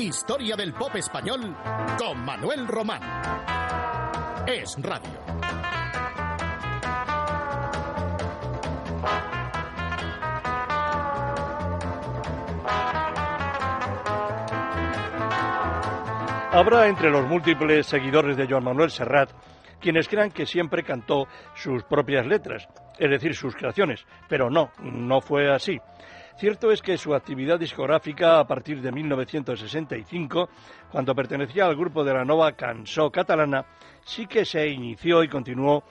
Historia del pop español con Manuel Román. Es Radio. Habrá entre los múltiples seguidores de Joan Manuel Serrat quienes crean que siempre cantó sus propias letras, es decir, sus creaciones, pero no, no fue así. Cierto es que su actividad discográfica a partir de 1965, cuando pertenecía al grupo de la Nova Cançó catalana, sí que se inició y continuó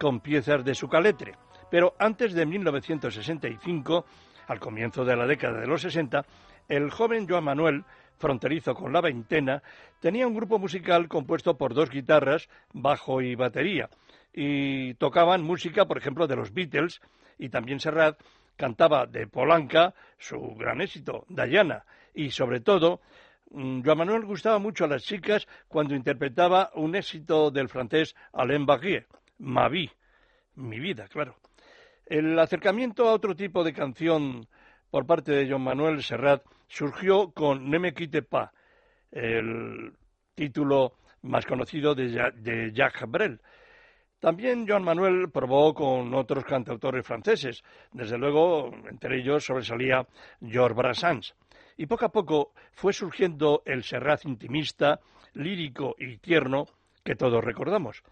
con piezas de su caletre. Pero antes de 1965, al comienzo de la década de los 60, el joven Joan Manuel fronterizo con la veintena, tenía un grupo musical compuesto por dos guitarras, bajo y batería, y tocaban música, por ejemplo, de los Beatles, y también Serrat cantaba de Polanca su gran éxito, Diana, y sobre todo, mm, Joan Manuel gustaba mucho a las chicas cuando interpretaba un éxito del francés Alain Barrier, Ma vie, mi vida, claro. El acercamiento a otro tipo de canción por parte de Joan Manuel Serrat surgió con Ne me quitte pas, el título más conocido de, Jacques Brel. También Joan Manuel probó con otros cantautores franceses, desde luego entre ellos sobresalía Georges Brassens. Y poco a poco fue surgiendo el Serrat intimista, lírico y tierno que todos recordamos.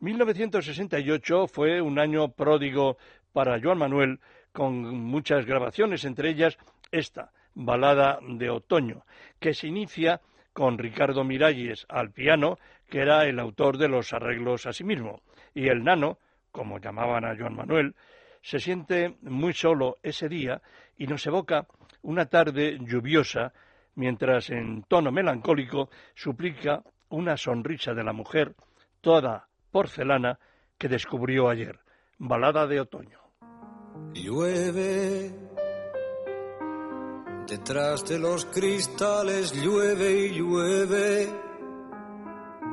1968 fue un año pródigo para Joan Manuel con muchas grabaciones, entre ellas esta, Balada de Otoño, que se inicia con Ricardo Miralles al piano, que era el autor de los arreglos a sí mismo, y el nano, como llamaban a Joan Manuel, se siente muy solo ese día y nos evoca una tarde lluviosa, mientras en tono melancólico suplica una sonrisa de la mujer, toda porcelana, que descubrió ayer. Balada de otoño. Llueve Detrás de los cristales llueve y llueve,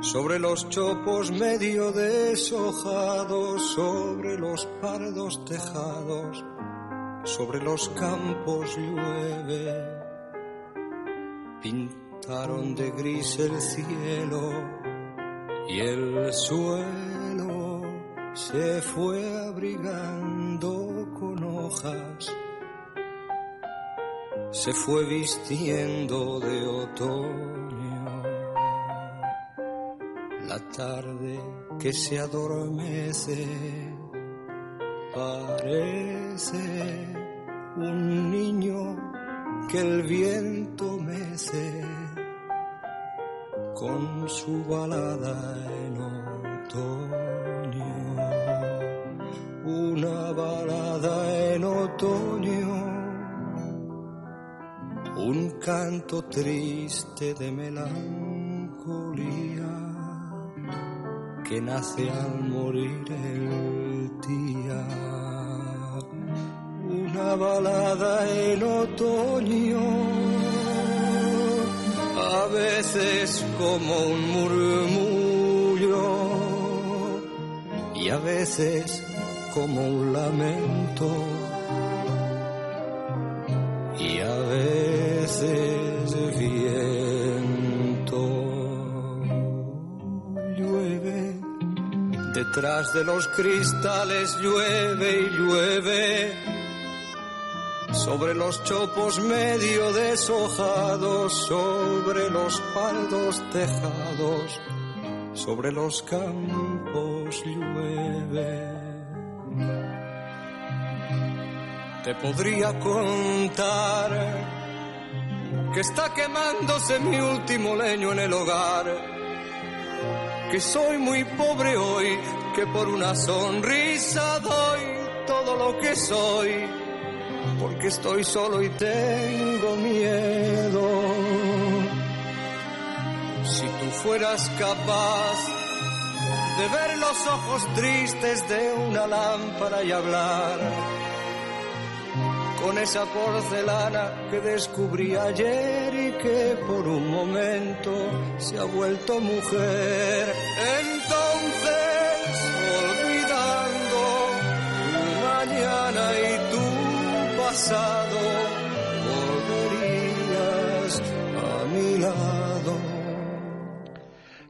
sobre los chopos medio deshojados, sobre los pardos tejados, sobre los campos llueve. Pintaron de gris el cielo y el suelo se fue abrigando con hojas se fue vistiendo de otoño. La tarde que se adormece parece un niño que el viento mece con su balada en otoño. Una balada en otoño canto triste de melancolía que nace al morir el día. Una balada en otoño, a veces como un murmullo y a veces como un lamento detrás de los cristales llueve y llueve. Sobre los chopos medio deshojados, sobre los paldos tejados, sobre los campos llueve te podría contar que está quemándose mi último leño en el hogar, que soy muy pobre hoy, que por una sonrisa doy todo lo que soy, porque estoy solo y tengo miedo. Si tú fueras capaz de ver los ojos tristes de una lámpara y hablar, con esa porcelana que descubrí ayer y que por un momento se ha vuelto mujer. Entonces, pasado,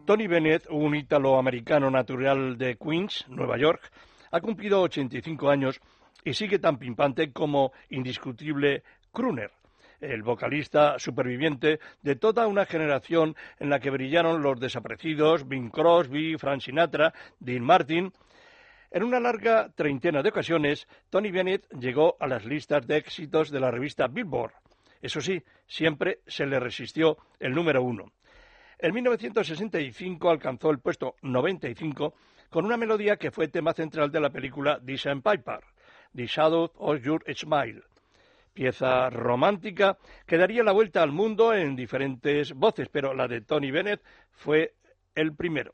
Tony Bennett, un ítalo-americano natural de Queens, Nueva York, ha cumplido 85 años y sigue tan pimpante como indiscutible crooner, el vocalista superviviente de toda una generación en la que brillaron los desaparecidos Bing Crosby, Frank Sinatra, Dean Martin. En una larga treintena de ocasiones, Tony Bennett llegó a las listas de éxitos de la revista Billboard. Eso sí, siempre se le resistió el número uno. En 1965 alcanzó el puesto 95 con una melodía que fue tema central de la película The Piper, The Shadow of Your Smile, pieza romántica que daría la vuelta al mundo en diferentes voces, pero la de Tony Bennett fue el primero.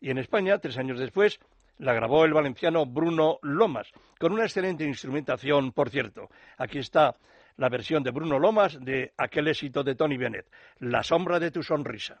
Y en España, tres años después, la grabó el valenciano Bruno Lomas, con una excelente instrumentación, por cierto. Aquí está la versión de Bruno Lomas de aquel éxito de Tony Bennett, La sombra de tu sonrisa.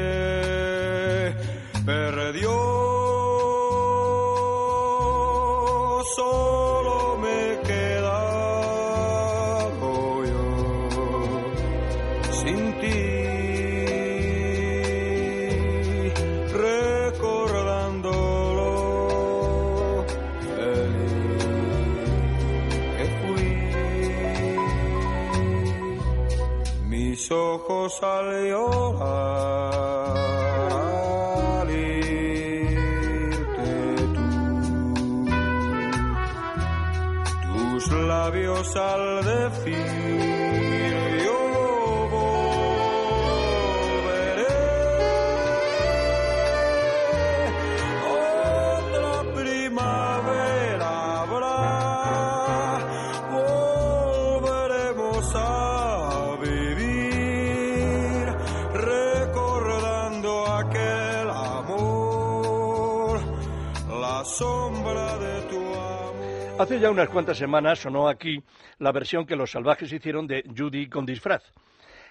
Hace ya unas cuantas semanas sonó aquí la versión que los salvajes hicieron de Judy con disfraz.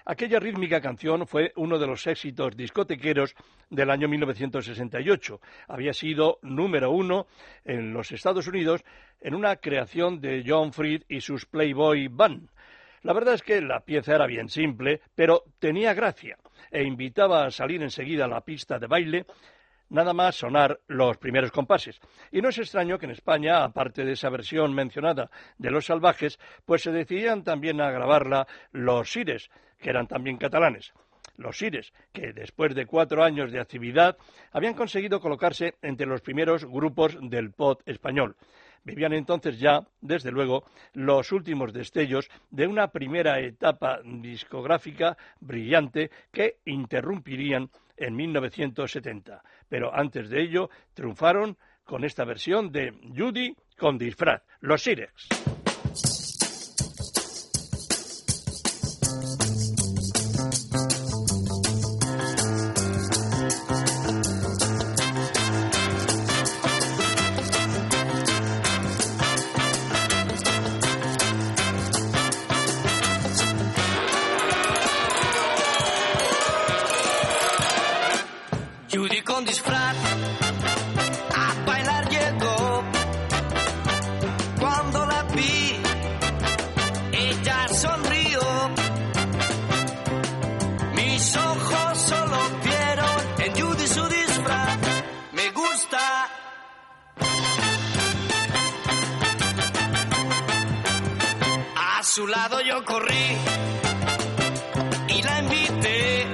Aquella rítmica canción fue uno de los éxitos discotequeros del año 1968. Había sido número uno en los Estados Unidos en una creación de John Fried y sus Playboy Band. La verdad es que la pieza era bien simple, pero tenía gracia e invitaba a salir enseguida a la pista de baile nada más sonar los primeros compases. Y no es extraño que en España, aparte de esa versión mencionada de Los Salvajes, pues se decidían también a grabarla los Sires, que eran también catalanes. Los Sires, que después de cuatro años de actividad habían conseguido colocarse entre los primeros grupos del pop español. Vivían entonces ya, desde luego, los últimos destellos de una primera etapa discográfica brillante que interrumpirían en 1970. Pero antes de ello, triunfaron con esta versión de Judy con disfraz, los Sirex. Su lado yo corrí y la invité.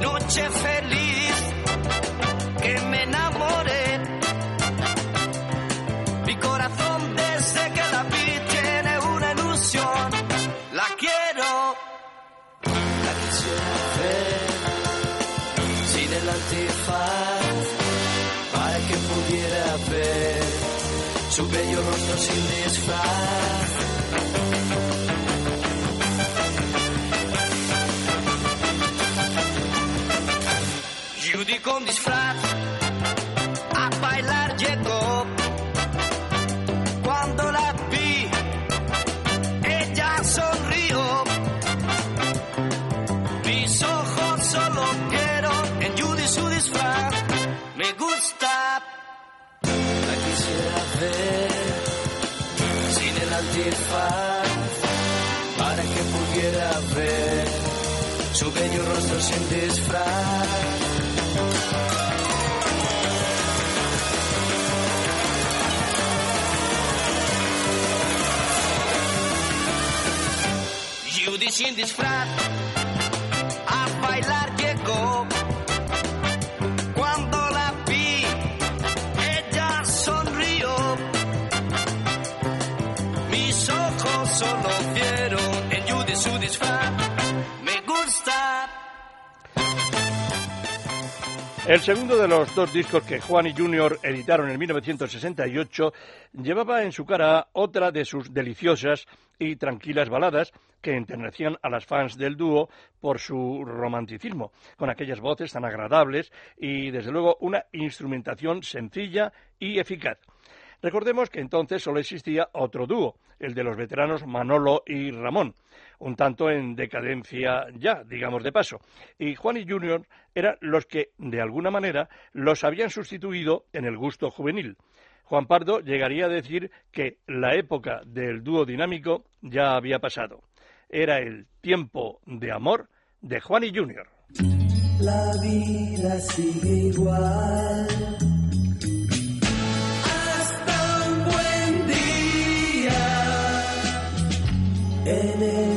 Noche feliz que me enamoré. Mi corazón desde que la vi tiene una ilusión. La quiero. La quisiera ver sin el antifaz para que pudiera ver su bello rostro sin disfraz. Con disfraz a bailar llegó. Cuando la vi, ella sonrió. Mis ojos solo vieron en Judy su disfraz. Me gusta, la quisiera ver sin el antifaz para que pudiera ver su bello rostro sin disfraz. Sin disfraz a bailar El segundo de los dos discos que Juan y Junior editaron en 1968 llevaba en su cara otra de sus deliciosas y tranquilas baladas que enternecían a las fans del dúo por su romanticismo, con aquellas voces tan agradables y, desde luego, una instrumentación sencilla y eficaz. Recordemos que entonces solo existía otro dúo, el de los veteranos Manolo y Ramón, un tanto en decadencia ya, digamos de paso, y Juan y Junior eran los que, de alguna manera, los habían sustituido en el gusto juvenil. Juan Pardo llegaría a decir que la época del dúo dinámico ya había pasado. Era el tiempo de amor de Juan y Junior. La vida sigue igual. Hasta un buen día. En el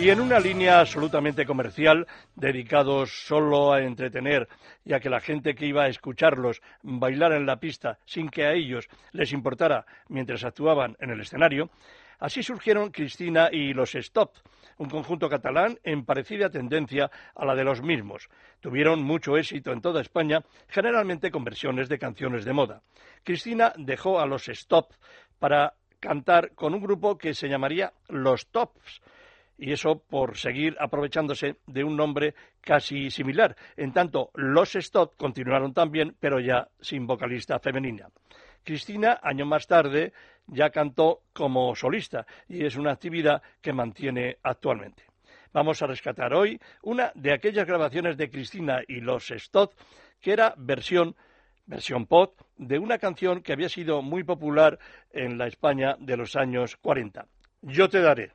Y en una línea absolutamente comercial, dedicados solo a entretener y a que la gente que iba a escucharlos bailara en la pista sin que a ellos les importara mientras actuaban en el escenario, así surgieron Cristina y los Stop, un conjunto catalán en parecida tendencia a la de los mismos. Tuvieron mucho éxito en toda España, generalmente con versiones de canciones de moda. Cristina dejó a los Stop para cantar con un grupo que se llamaría Los Tops y eso por seguir aprovechándose de un nombre casi similar. En tanto, los Stott continuaron también, pero ya sin vocalista femenina. Cristina, año más tarde, ya cantó como solista y es una actividad que mantiene actualmente. Vamos a rescatar hoy una de aquellas grabaciones de Cristina y los Stott que era versión versión pop de una canción que había sido muy popular en la España de los años 40. Yo te daré.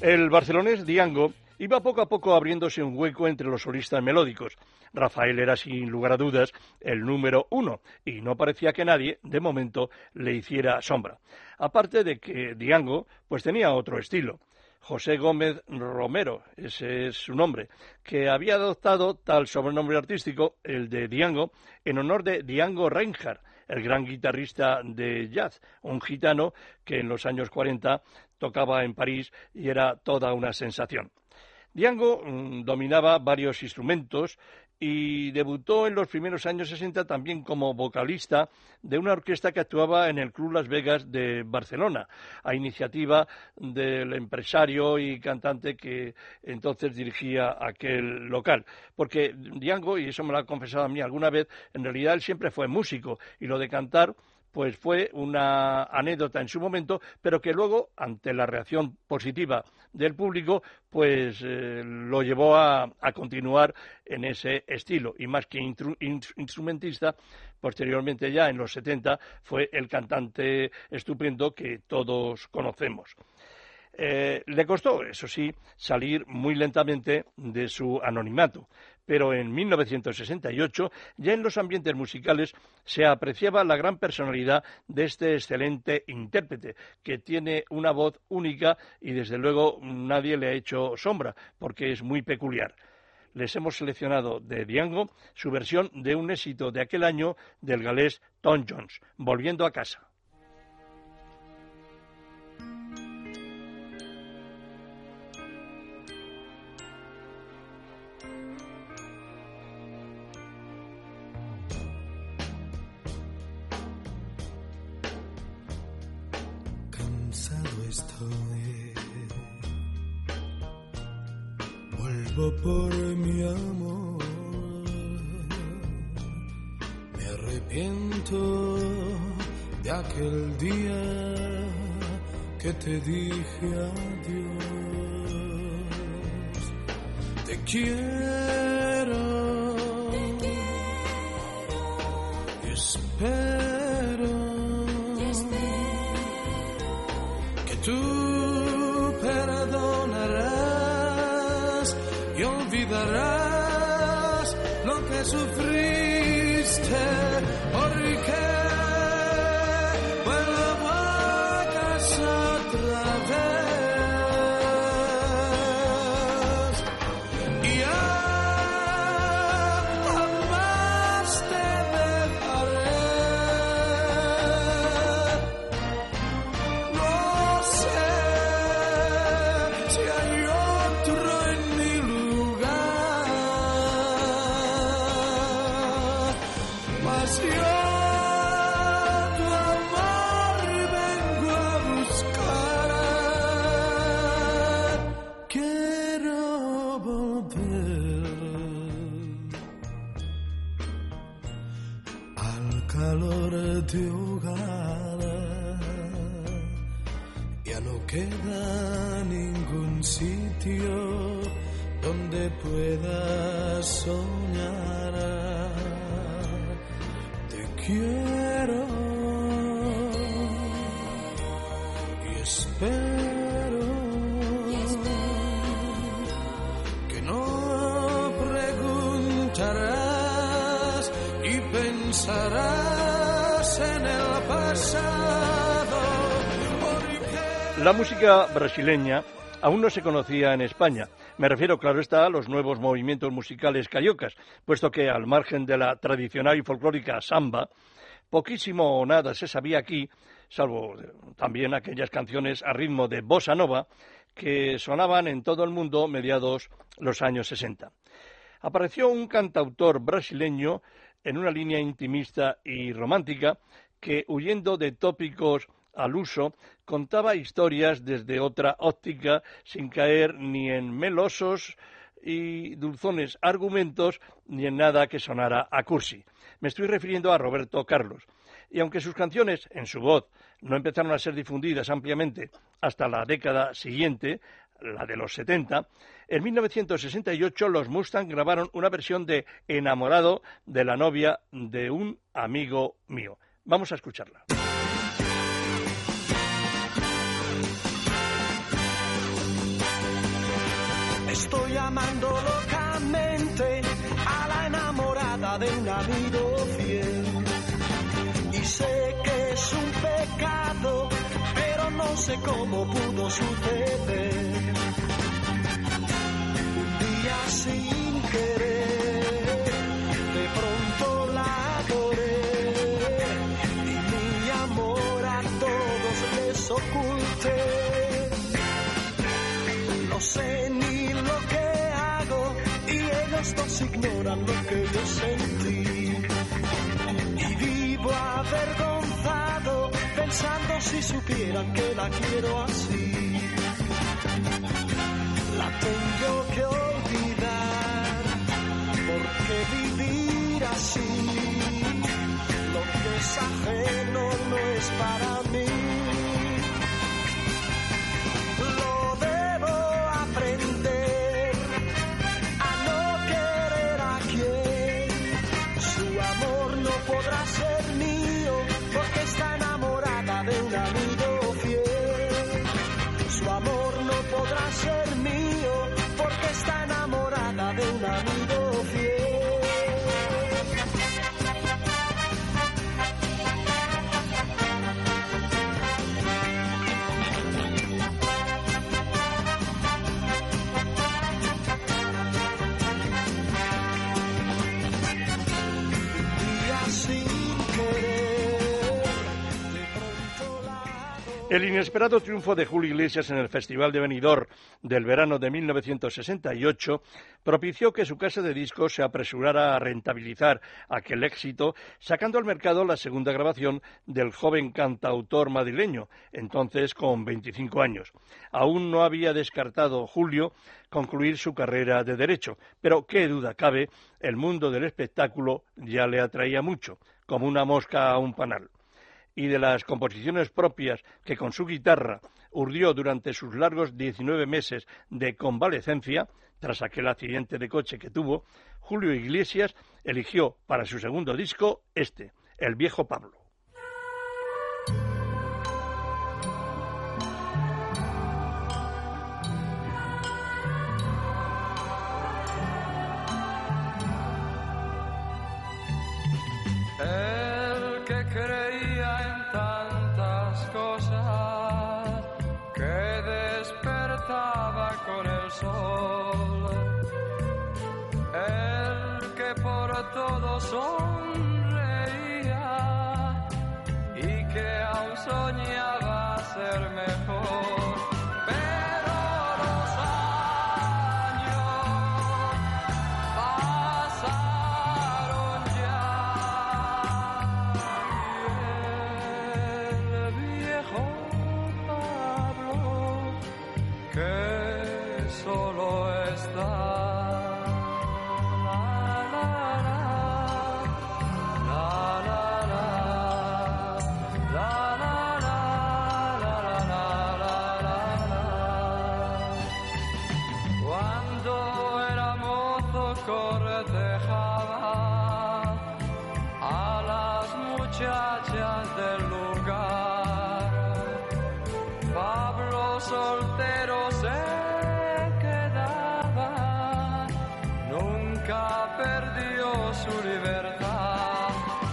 El barcelonés Diango iba poco a poco abriéndose un hueco entre los solistas melódicos. Rafael era sin lugar a dudas el número uno y no parecía que nadie, de momento, le hiciera sombra. Aparte de que Diango pues tenía otro estilo. José Gómez Romero, ese es su nombre, que había adoptado tal sobrenombre artístico, el de Diango, en honor de Diango Reinhardt, el gran guitarrista de jazz, un gitano que en los años 40 tocaba en París y era toda una sensación. Diango mm, dominaba varios instrumentos y debutó en los primeros años 60 también como vocalista de una orquesta que actuaba en el Club Las Vegas de Barcelona, a iniciativa del empresario y cantante que entonces dirigía aquel local. Porque Diango, y eso me lo ha confesado a mí alguna vez, en realidad él siempre fue músico y lo de cantar pues fue una anécdota en su momento, pero que luego, ante la reacción positiva del público, pues eh, lo llevó a, a, continuar en ese estilo. Y más que instrumentista, posteriormente ya en los 70 fue el cantante estupendo que todos conocemos. Eh, le costó, eso sí, salir muy lentamente de su anonimato, pero en 1968 ya en los ambientes musicales se apreciaba la gran personalidad de este excelente intérprete, que tiene una voz única y desde luego nadie le ha hecho sombra, porque es muy peculiar les hemos seleccionado de Diango su versión de un éxito de aquel año del galés Tom Jones, Volviendo a casa. Espero. que tú perdonarás y olvidarás lo que sufriste te ahogara. Ya no queda ningún sitio donde puedas soñar. Te quiero y espero La música brasileña aún no se conocía en España. Me refiero, claro está, a los nuevos movimientos musicales cariocas, puesto que al margen de la tradicional y folclórica samba, poquísimo o nada se sabía aquí, salvo eh, también aquellas canciones a ritmo de bossa nova que sonaban en todo el mundo mediados los años 60. Apareció un cantautor brasileño en una línea intimista y romántica que, huyendo de tópicos al uso, contaba historias desde otra óptica sin caer ni en melosos y dulzones argumentos ni en nada que sonara a cursi. Me estoy refiriendo a Roberto Carlos. Y aunque sus canciones, en su voz, no empezaron a ser difundidas ampliamente hasta la década siguiente, la de los 70, en 1968 los Mustang grabaron una versión de Enamorado de la novia de un amigo mío. Vamos a escucharla. Estoy amando locamente a la enamorada de un amigo sé cómo pudo suceder. Un día sin querer, de pronto la adoré. Y mi amor a todos les oculté. No sé ni lo que hago y ellos dos ignoran lo que yo sentí. Pensando si supieran que la quiero así. La tengo que olvidar porque vivir así, lo que es ajeno no es para mí. Lo debo aprender a no querer a quien su amor no podrá ser El inesperado triunfo de Julio Iglesias en el Festival de Benidorm del verano de 1968 propició que su casa de discos se apresurara a rentabilizar aquel éxito, sacando al mercado la segunda grabación del joven cantautor madrileño, entonces con 25 años. Aún no había descartado Julio concluir su carrera de derecho, pero qué duda cabe, el mundo del espectáculo ya le atraía mucho, como una mosca a un panal y de las composiciones propias que con su guitarra urdió durante sus largos 19 meses de convalecencia, tras aquel accidente de coche que tuvo, Julio Iglesias eligió para su segundo disco este, El viejo Pablo. Por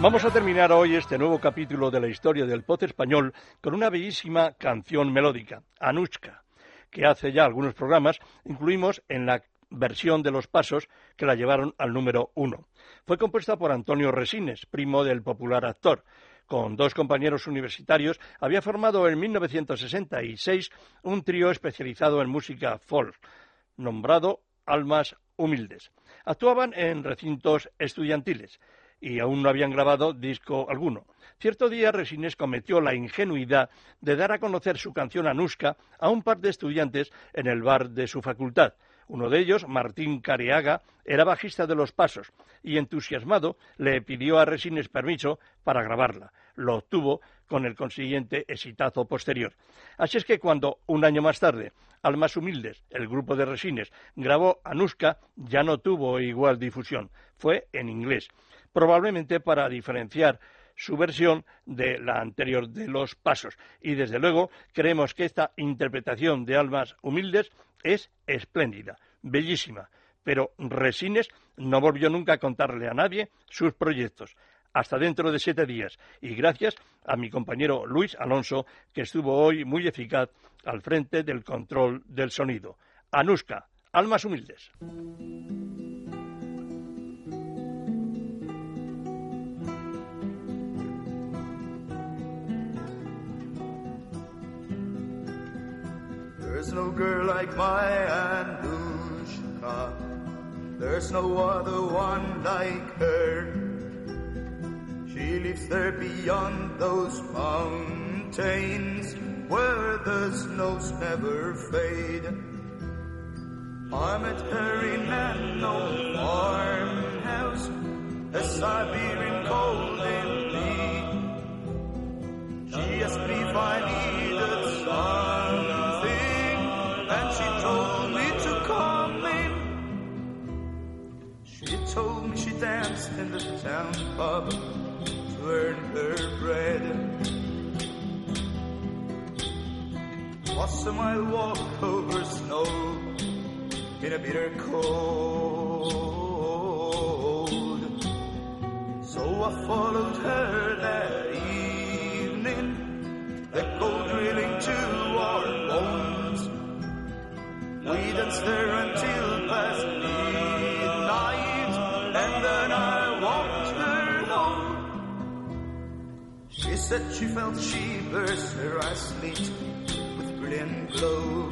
Vamos a terminar hoy este nuevo capítulo de la historia del pop español con una bellísima canción melódica, Anushka, que hace ya algunos programas incluimos en la versión de los pasos que la llevaron al número uno. Fue compuesta por Antonio Resines, primo del popular actor. Con dos compañeros universitarios había formado en 1966 un trío especializado en música folk, nombrado Almas Humildes. Actuaban en recintos estudiantiles y aún no habían grabado disco alguno. Cierto día Resines cometió la ingenuidad de dar a conocer su canción Anuska a un par de estudiantes en el bar de su facultad. Uno de ellos, Martín Careaga, era bajista de Los Pasos y entusiasmado le pidió a Resines permiso para grabarla. Lo obtuvo con el consiguiente exitazo posterior. Así es que cuando, un año más tarde, Almas Humildes, el grupo de Resines, grabó Anuska, ya no tuvo igual difusión. Fue en inglés, probablemente para diferenciar su versión de la anterior de Los Pasos. Y desde luego creemos que esta interpretación de Almas Humildes es espléndida, bellísima, pero Resines no volvió nunca a contarle a nadie sus proyectos. Hasta dentro de siete días. Y gracias a mi compañero Luis Alonso, que estuvo hoy muy eficaz al frente del control del sonido. Anuska, almas humildes. There's no girl like my Anushka. There's no other one like her. She lives there beyond those mountains where the snows never fade. I met her in an old farmhouse, a Siberian pub to earn her bread. Was a mile walk over snow in a bitter cold. So I followed her that evening, the cold drilling to our bones. We danced there until said she felt she burst her eyes lit with brilliant glow.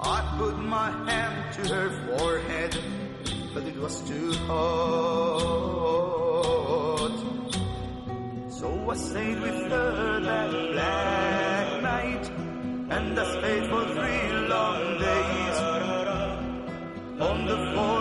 I put my hand to her forehead, but it was too hot. So I stayed with her that black night, and I stayed for three long days. On the fourth